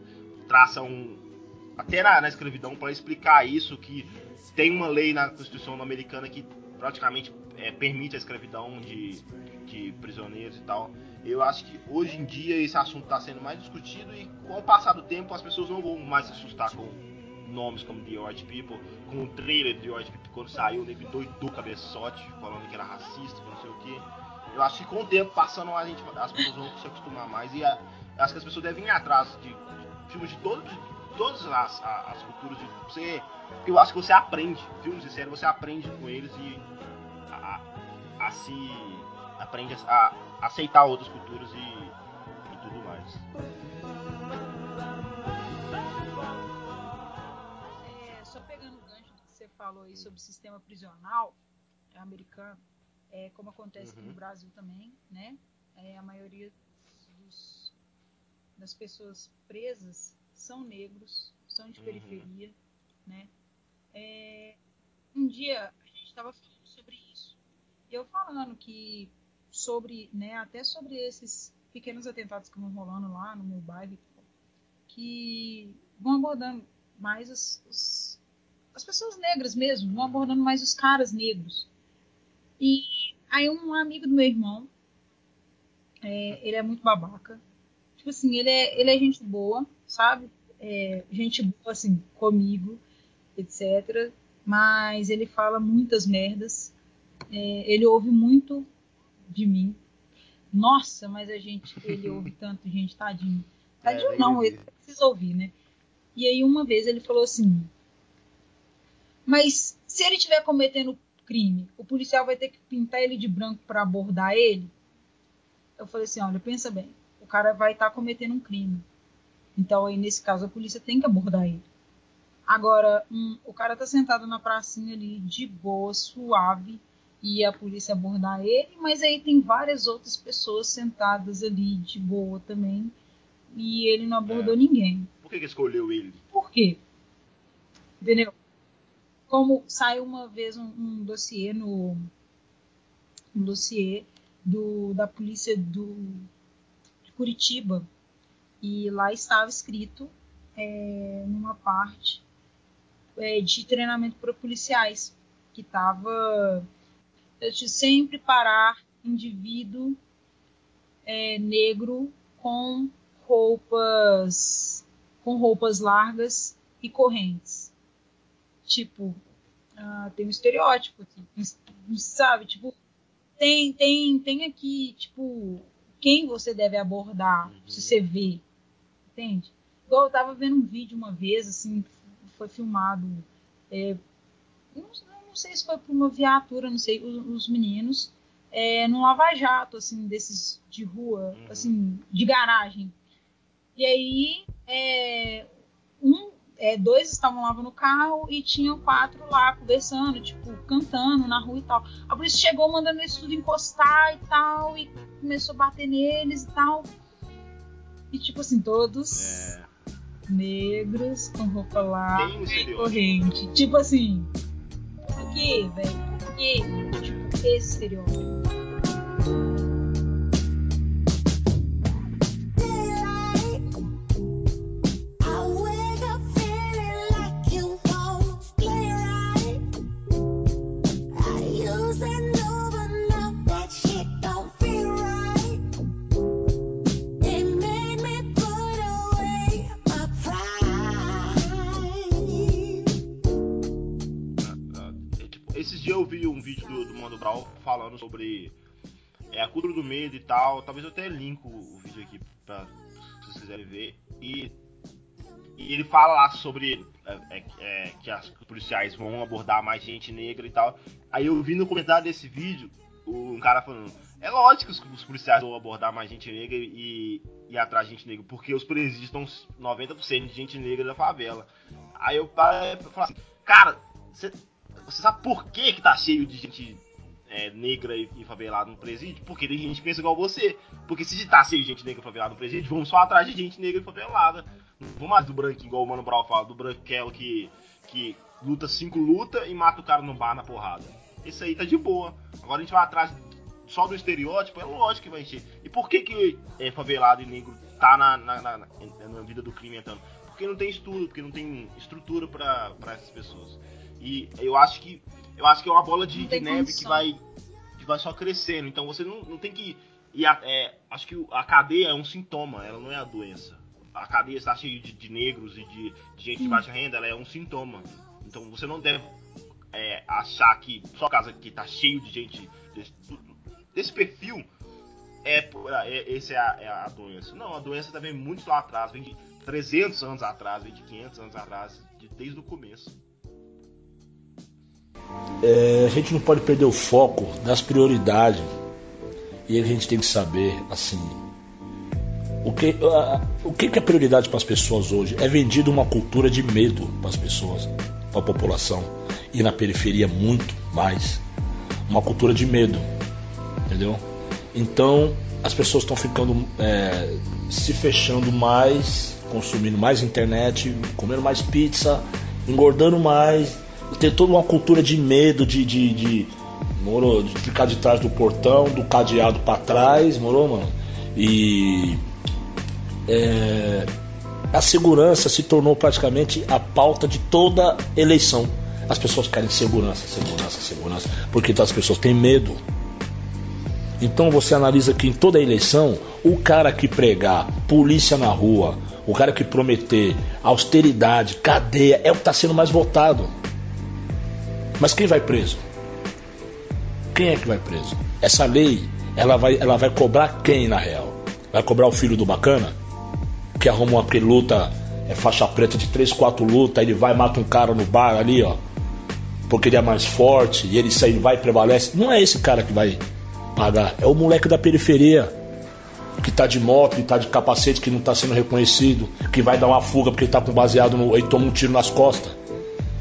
traça um. Até na, na escravidão, para explicar isso, que tem uma lei na Constituição americana que praticamente é, permite a escravidão de, de prisioneiros e tal. Eu acho que hoje em dia esse assunto está sendo mais discutido e com o passar do tempo as pessoas não vão mais se assustar com nomes como The White People, com o trailer The White People quando saiu, o nego doidou cabeçote, falando que era racista, não sei o que. Eu acho que com o tempo passando a gente, as pessoas vão se acostumar mais e a- acho que as pessoas devem ir atrás de, de filmes de, todo, de todas as, as culturas. De, você, eu acho que você aprende, filmes e séries, você aprende com eles e a, a- a se aprende a, a aceitar outras culturas e, e tudo mais. É, só pegando o gancho do que você falou aí sobre o sistema prisional americano, é, como acontece aqui Uhum. no Brasil também, né? É, a maioria dos- das pessoas presas são negros, são de Uhum. periferia, né? É, um dia a gente estava falando sobre isso. E eu falando que sobre, né, até sobre esses pequenos atentados que vão rolando lá no meu bairro, que vão abordando mais os, os- as pessoas negras mesmo, vão abordando mais os caras negros. E aí um amigo do meu irmão, é, ele é muito babaca. Tipo assim, ele é, ele é gente boa, sabe? É, gente boa, assim, comigo, etc. Mas ele fala muitas merdas. É, ele ouve muito de mim. Nossa, mas a gente, ele ouve tanto, gente, tadinho. Tadinho É, não, ele- precisa ouvir, né? E aí uma vez ele falou assim: Mas se ele estiver cometendo crime, o policial vai ter que pintar ele de branco para abordar ele? Eu falei assim: olha, pensa bem, cara vai estar cometendo um crime. Então aí nesse caso a polícia tem que abordar ele. Agora, hum, o cara tá sentado na pracinha ali de boa, suave, e a polícia abordar ele, mas aí tem várias outras pessoas sentadas ali de boa também, e ele não abordou É. ninguém. Por que, que escolheu ele? Por quê? Entendeu? Como saiu uma vez um, um dossiê no um dossiê do, da polícia do, Curitiba e lá estava escrito é, numa parte é, de treinamento para policiais, que estava de sempre parar indivíduo é, negro com roupas com roupas largas e correntes. Tipo, uh, tem um estereótipo aqui, sabe? Tipo, tem, tem, tem aqui, tipo, quem você deve abordar, uhum. se você vê, entende? Igual eu tava vendo um vídeo uma vez, assim, foi filmado, é, não, não, sei se foi por uma viatura, não sei, os, os meninos, é, num lava-jato, assim, desses de rua, uhum. assim, de garagem. E aí, é, um, é, dois estavam lá no carro e tinham quatro lá conversando, tipo, cantando na rua e tal. A polícia chegou mandando eles tudo encostar e tal, e começou a bater neles e tal. E tipo assim, todos é. negros, com roupa larga e corrente. Tipo assim, por que, velho? Por que? Tipo, esse estereótipo. Sobre é, a cultura do medo e tal. Talvez eu até linko o vídeo aqui pra se vocês quiserem ver. E, e ele fala lá sobre é, é, é que as policiais vão abordar mais gente negra e tal. Aí eu vi no comentário desse vídeo um cara falando. É lógico que os policiais vão abordar mais gente negra e, e atrás de gente negra, porque os presídios estão 90% de gente negra da favela. Aí eu falei assim, cara, você sabe por que, que tá cheio de gente é, negra e, e favelada no presídio, porque tem gente que pensa igual você. Porque se de gente negra e favelada no presídio, vamos só atrás de gente negra e favelada. Não vamos mais do branquinho, igual o Mano Brown fala, do branquelo que, que luta cinco luta e mata o cara no bar na porrada. Isso aí tá de boa. Agora a gente vai atrás só do estereótipo, é lógico que vai encher. E por que que é, favelado e negro tá na, na, na, na vida do crime entrando? Porque não tem estudo, porque não tem estrutura para essas pessoas. E eu acho que eu acho que é uma bola de, de neve que vai, que vai só crescendo. Então você não, não tem que. E a, é, acho que a cadeia é um sintoma, ela não é a doença. A cadeia está cheia de, de negros e de, de gente de baixa renda, ela é um sintoma. Então você não deve é, achar que só casa que está cheio de gente desse, desse perfil é, é esse é a, é a, doença. Não, a doença também muito lá atrás, vem de 300 anos atrás, vem de 500 anos atrás, de, desde o começo é, a gente não pode perder o foco das prioridades. E a gente tem que saber, assim, o que, a, o que, é prioridade para as pessoas hoje? É vendido uma cultura de medo para as pessoas, para a população. E na periferia, muito mais. Uma cultura de medo. Entendeu? Então, as pessoas estão ficando é, se fechando mais, consumindo mais internet, comendo mais pizza, engordando mais, tem toda uma cultura de medo, de, de, de, moro, de ficar de trás do portão, do cadeado para trás, morou, mano? E é, a segurança se tornou praticamente a pauta de toda eleição. As pessoas querem segurança, segurança, segurança, porque as pessoas têm medo. Então você analisa que em toda eleição, o cara que pregar polícia na rua, o cara que prometer austeridade, cadeia, é o que está sendo mais votado. Mas quem vai preso? Quem é que vai preso? Essa lei, ela vai, ela vai cobrar quem na real? Vai cobrar o filho do bacana? Que arruma uma luta, é faixa preta de 3, 4 luta, ele vai mata um cara no bar ali, ó. Porque ele é mais forte e ele sai, vai e prevalece. Não é esse cara que vai pagar, é o moleque da periferia que tá de moto, que tá de capacete, que não tá sendo reconhecido, que vai dar uma fuga porque tá com baseado no. e toma um tiro nas costas,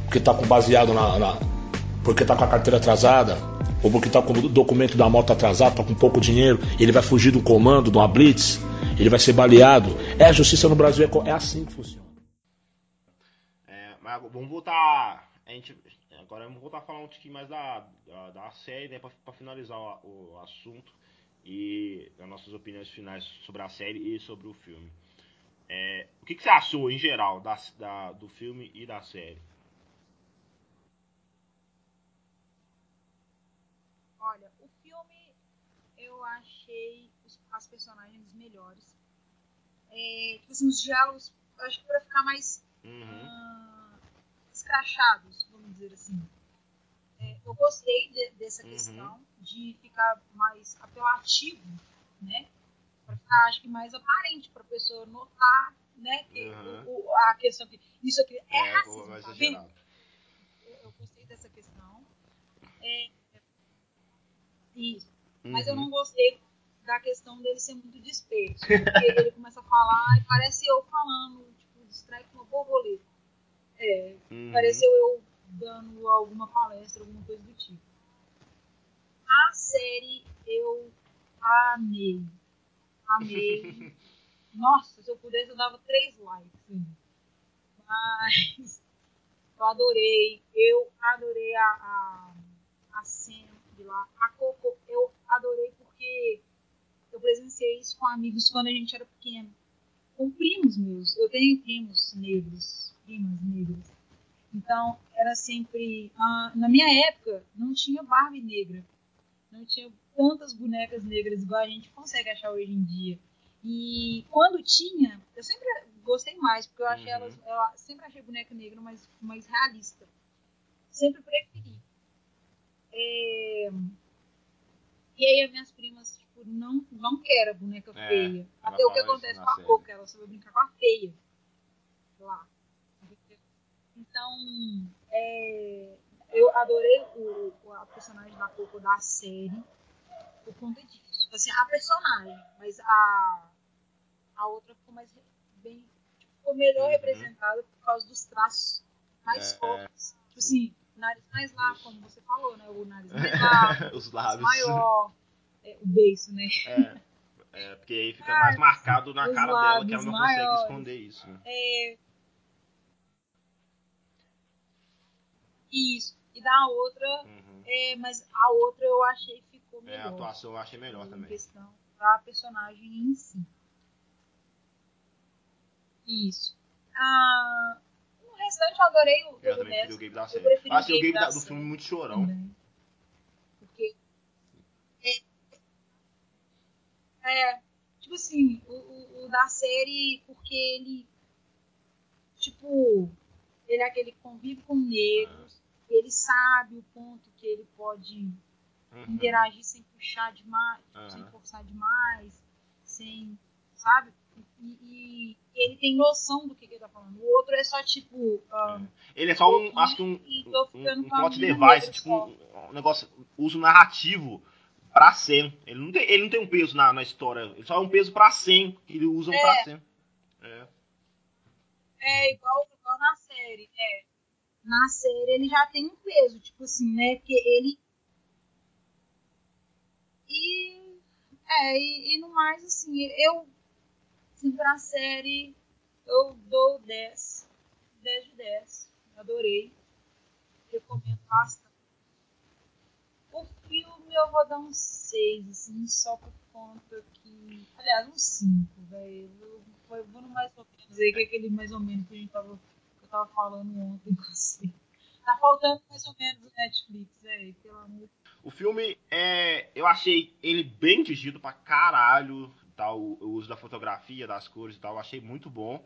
porque tá com baseado na, na porque está com a carteira atrasada, ou porque está com o documento da moto atrasado, está com pouco dinheiro, ele vai fugir do comando, de uma blitz, ele vai ser baleado. É, a justiça no Brasil é, é assim que funciona. É, mas vamos voltar. A gente, agora vamos voltar a falar um pouquinho mais da, da, da série, né, para finalizar o, o assunto e as nossas opiniões finais sobre a série e sobre o filme. É, o que, que, você achou em geral da, da, do filme e da série? Olha, o filme eu achei os, as personagens melhores. É, tipo assim, os diálogos, acho que pra ficar mais uhum. uh, escrachados, vamos dizer assim. É, eu gostei de, dessa uhum. questão de ficar mais apelativo, né? Para ficar, acho que, mais aparente para a pessoa notar, né? Que uhum. o, a questão que isso aqui é, é racismo, tá vendo? Eu, eu, gostei dessa questão. É, isso. Uhum. Mas eu não uhum. gostei da questão dele ser muito despeito. Porque ele começa a falar e parece eu falando, tipo, distrai com uma borboleta. É, uhum. pareceu eu dando alguma palestra, alguma coisa do tipo. A série eu amei. Amei. Nossa, se eu pudesse eu dava três likes. Mas eu adorei. Eu adorei a, a, a cena de lá. A Coco eu adorei porque eu presenciei isso com amigos quando a gente era pequeno. Com primos meus. Eu tenho primos negros, primas negras. Então, era sempre. Ah, na minha época, não tinha Barbie negra. Não tinha tantas bonecas negras igual a gente consegue achar hoje em dia. E quando tinha, eu sempre gostei mais, porque eu achei uhum. elas. Sempre achei boneca negra mais, mais realista. Sempre preferi. É... E aí as minhas primas, tipo, não, não querem boneca é, feia. Até o que acontece com a Coca, ela só vai brincar com a feia. Lá. Então, é, eu adorei o, a personagem da Coco da série por conta disso. Assim, a personagem, mas a, a outra ficou mais bem. Ficou melhor uhum. representada por causa dos traços mais é, fortes. Tipo assim, nariz mais largo, como você falou, né? O nariz mais largo, os lábios maior, é, o beiço, né? É, é, porque aí fica mais marcado na cara dela, que ela não maiores. consegue esconder isso. Né? É, Isso. E da outra, uhum. é, mas a outra eu achei que ficou melhor. É, a atuação eu achei melhor também. questão da personagem em si. Isso. Ah, restante eu adorei o Eu também preferi o game da série. Eu Achei o game, da, do filme muito chorão. Também. Porque. É, é, tipo assim, o, o, o da série, porque ele. Tipo, ele é aquele que convive com negros, ele sabe o ponto que ele pode uhum. interagir sem puxar demais, uhum. sem forçar demais, sem, sabe? E, e, ele tem noção do que, que ele tá falando. O outro é só tipo. Uh, ele é só um, acho que um, um, um plot device, tipo um, um, negócio, uso narrativo pra 100. Ele não tem, ele não tem um peso na, na história, ele só é um peso pra 100 que ele usa é. pra 100. É. É igual, igual na série. É na série ele já tem um peso, tipo assim, né? Porque ele. E. É, e, e no mais, assim, eu. Assim, pra série, eu dou 10. 10 de 10. Adorei. Recomendo bastante. O filme eu vou dar um 6, assim, só por conta que. Aliás, um 5, velho. Eu vou no mais ou menos aí, que é aquele mais ou menos que a gente tava tava falando ontem com você. Tá faltando mais ou menos o Netflix aí, pelo amor O filme, é, eu achei ele bem dirigido pra caralho, tal, o uso da fotografia, das cores e tal, eu achei muito bom.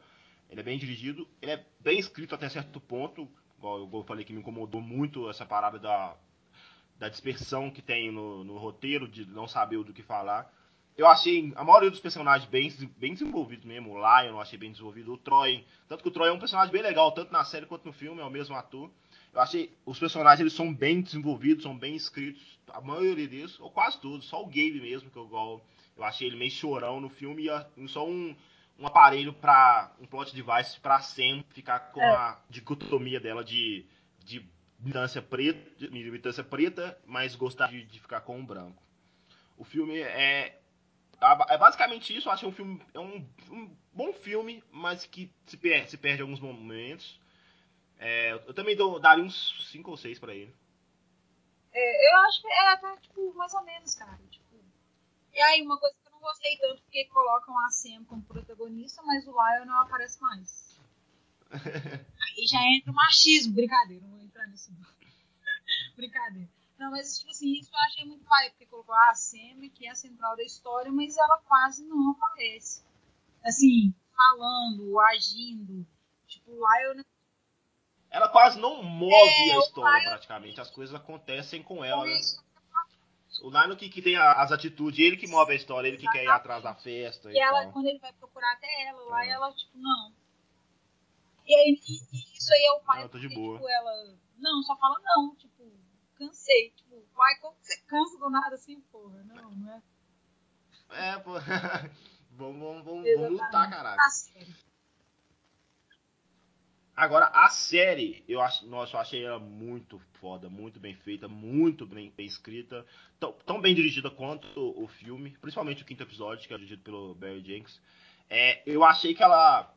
Ele é bem dirigido, ele é bem escrito até certo ponto, igual eu falei que me incomodou muito essa parada da, da dispersão que tem no, no roteiro, de não saber do que falar eu achei a maioria dos personagens bem, bem desenvolvidos mesmo. O Lion eu achei bem desenvolvido. O Troy. Tanto que o Troy é um personagem bem legal, tanto na série quanto no filme, é o mesmo ator. Eu achei os personagens eles são bem desenvolvidos, são bem escritos. A maioria deles, ou quase todos. Só o Gabe mesmo, que eu, eu achei ele meio chorão no filme. E só um, um aparelho para um plot device pra Sam ficar com é. a dicotomia dela de, de militância preta, militância preta, mas gostar de, de ficar com o branco. O filme é é basicamente isso. Eu acho que é um filme. É um, um bom filme, mas que se perde, se perde em alguns momentos. É, eu também dou, daria uns 5 ou 6 pra ele. É, eu acho que é até, tipo, mais ou menos, cara. E aí, uma coisa que eu não gostei tanto porque colocam a Sam como protagonista, mas o Lyle não aparece mais. Aí já entra o machismo. Brincadeira, não vou entrar nisso. Brincadeira. Não, mas tipo assim, isso eu achei muito pai, porque colocou a Sam, que é a central da história, mas ela quase não aparece. Assim, falando, agindo. Tipo, o Lyle Ela quase não move É, a história, praticamente. As coisas acontecem com ela, né? é isso. O Lionel que, que tem a- as atitudes, ele que move a história, ele que quer ir atrás da festa e E ela, tal. quando ele vai procurar até ela lá, É. ela, tipo, não. E aí, e- e isso aí é o pai. Não, tô de porque, boa. Tipo, ela. Não, só fala não, tipo, cansei. Tipo, pai, como você cansa do nada assim, porra? Não, não é. É, pô. vamos, vamos, vamos, vamos Exatamente. lutar, caralho. Tá sério. Agora, a série, eu acho, nossa, eu achei ela muito foda, muito bem feita, muito bem, bem escrita, tão, tão bem dirigida quanto o, o filme, principalmente o quinto episódio, que é dirigido pelo Barry Jenkins. É, eu achei que ela,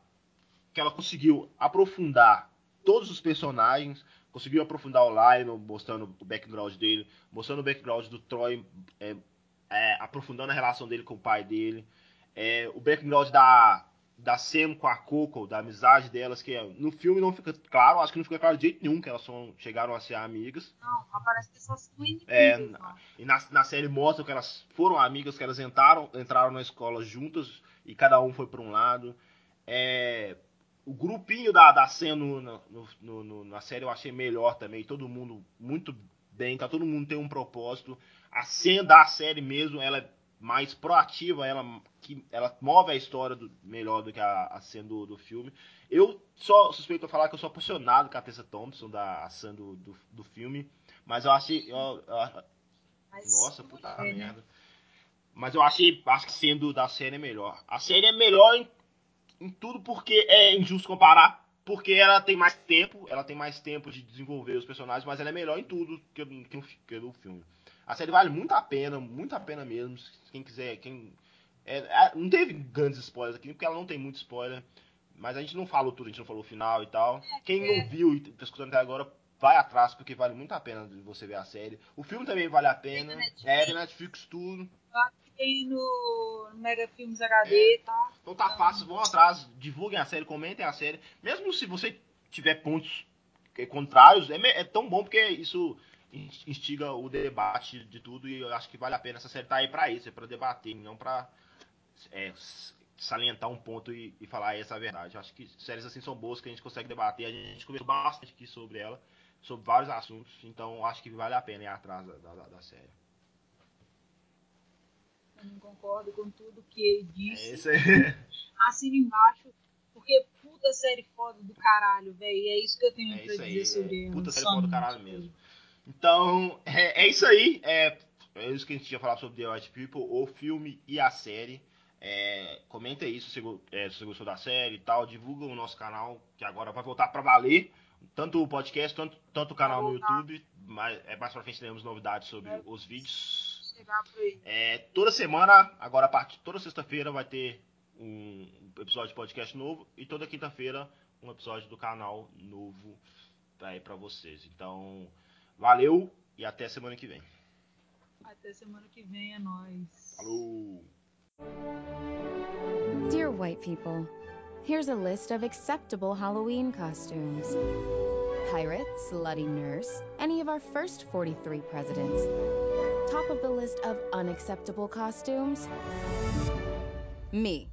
que ela conseguiu aprofundar todos os personagens, conseguiu aprofundar o Lionel, mostrando o background dele, mostrando o background do Troy, é, é, aprofundando a relação dele com o pai dele, é, o background da, da Sam com a Coco, da amizade delas, que no filme não fica claro, acho que não fica claro de jeito nenhum que elas são, chegaram a ser amigas. Não, aparece pessoas muito É. E na, na série mostra que elas foram amigas, que elas entraram, entraram na escola juntas e cada um foi para um lado. É, o grupinho da, da Sam no, no- no- no- na série eu achei melhor também, todo mundo muito bem, tá todo mundo tem um propósito. A Sam da série mesmo, ela é mais proativa, ela, que, ela move a história do- melhor do que a, a do, do filme. Eu só suspeito de falar que eu sou apaixonado com a Tessa Thompson, da a Sam do, do, do filme, mas eu achei. eu- eu- Mas, nossa, puta é, né? merda. Mas eu achei, acho que sendo da série é melhor. A série é melhor em, em tudo porque é injusto comparar, porque ela tem mais tempo, ela tem mais tempo de desenvolver os personagens, mas ela é melhor em tudo que, que, que o filme. A série vale muito a pena, muito a pena mesmo. Quem quiser, quem. é, é, não teve grandes spoilers aqui, porque ela não tem muito spoiler. Mas a gente não falou tudo, a gente não falou o final e tal. Quem não viu e tá escutando até agora, vai atrás, porque vale muito a pena você ver a série. O filme também vale a pena. É, tem Netflix tudo. Tem no Mega Filmes HD, tá? Então tá fácil, vão atrás, divulguem a série, comentem a série. Mesmo se você tiver pontos eh, contrários, é, é tão bom porque isso instiga o debate de tudo e eu acho que vale a pena. Série tá aí pra isso, é pra debater, não pra é, salientar um ponto e, e falar essa é a verdade. Eu acho que séries assim são boas, que a gente consegue debater. A gente conversou bastante aqui sobre ela, sobre vários assuntos, então acho que vale a pena ir atrás da, da- da série. Eu não concordo com tudo que ele É disse. aí. Assina embaixo, porque puta série foda do caralho, velho. É isso que eu tenho É pra isso aí, dizer é. sobre ela. Puta série foda do caralho mesmo. Então, é, é isso aí. É, é isso que a gente ia falar sobre The White People, o filme e a série. É, comenta aí se você, é, se você gostou da série e tal. Divulga o nosso canal, que agora vai voltar pra valer. Tanto o podcast, tanto, tanto o canal no. YouTube. Mais, é, mais pra frente teremos novidades sobre os vídeos. É, toda semana, agora a partir toda sexta-feira vai ter um episódio de podcast novo e toda quinta-feira um episódio do canal novo aí pra vocês. Então, valeu e até semana que vem. Até semana que vem é nóis. Falou! Dear white people, here's a list of acceptable Halloween costumes pirate, slutty nurse, any of our first 43 presidents. Top of the list of unacceptable costumes? Me.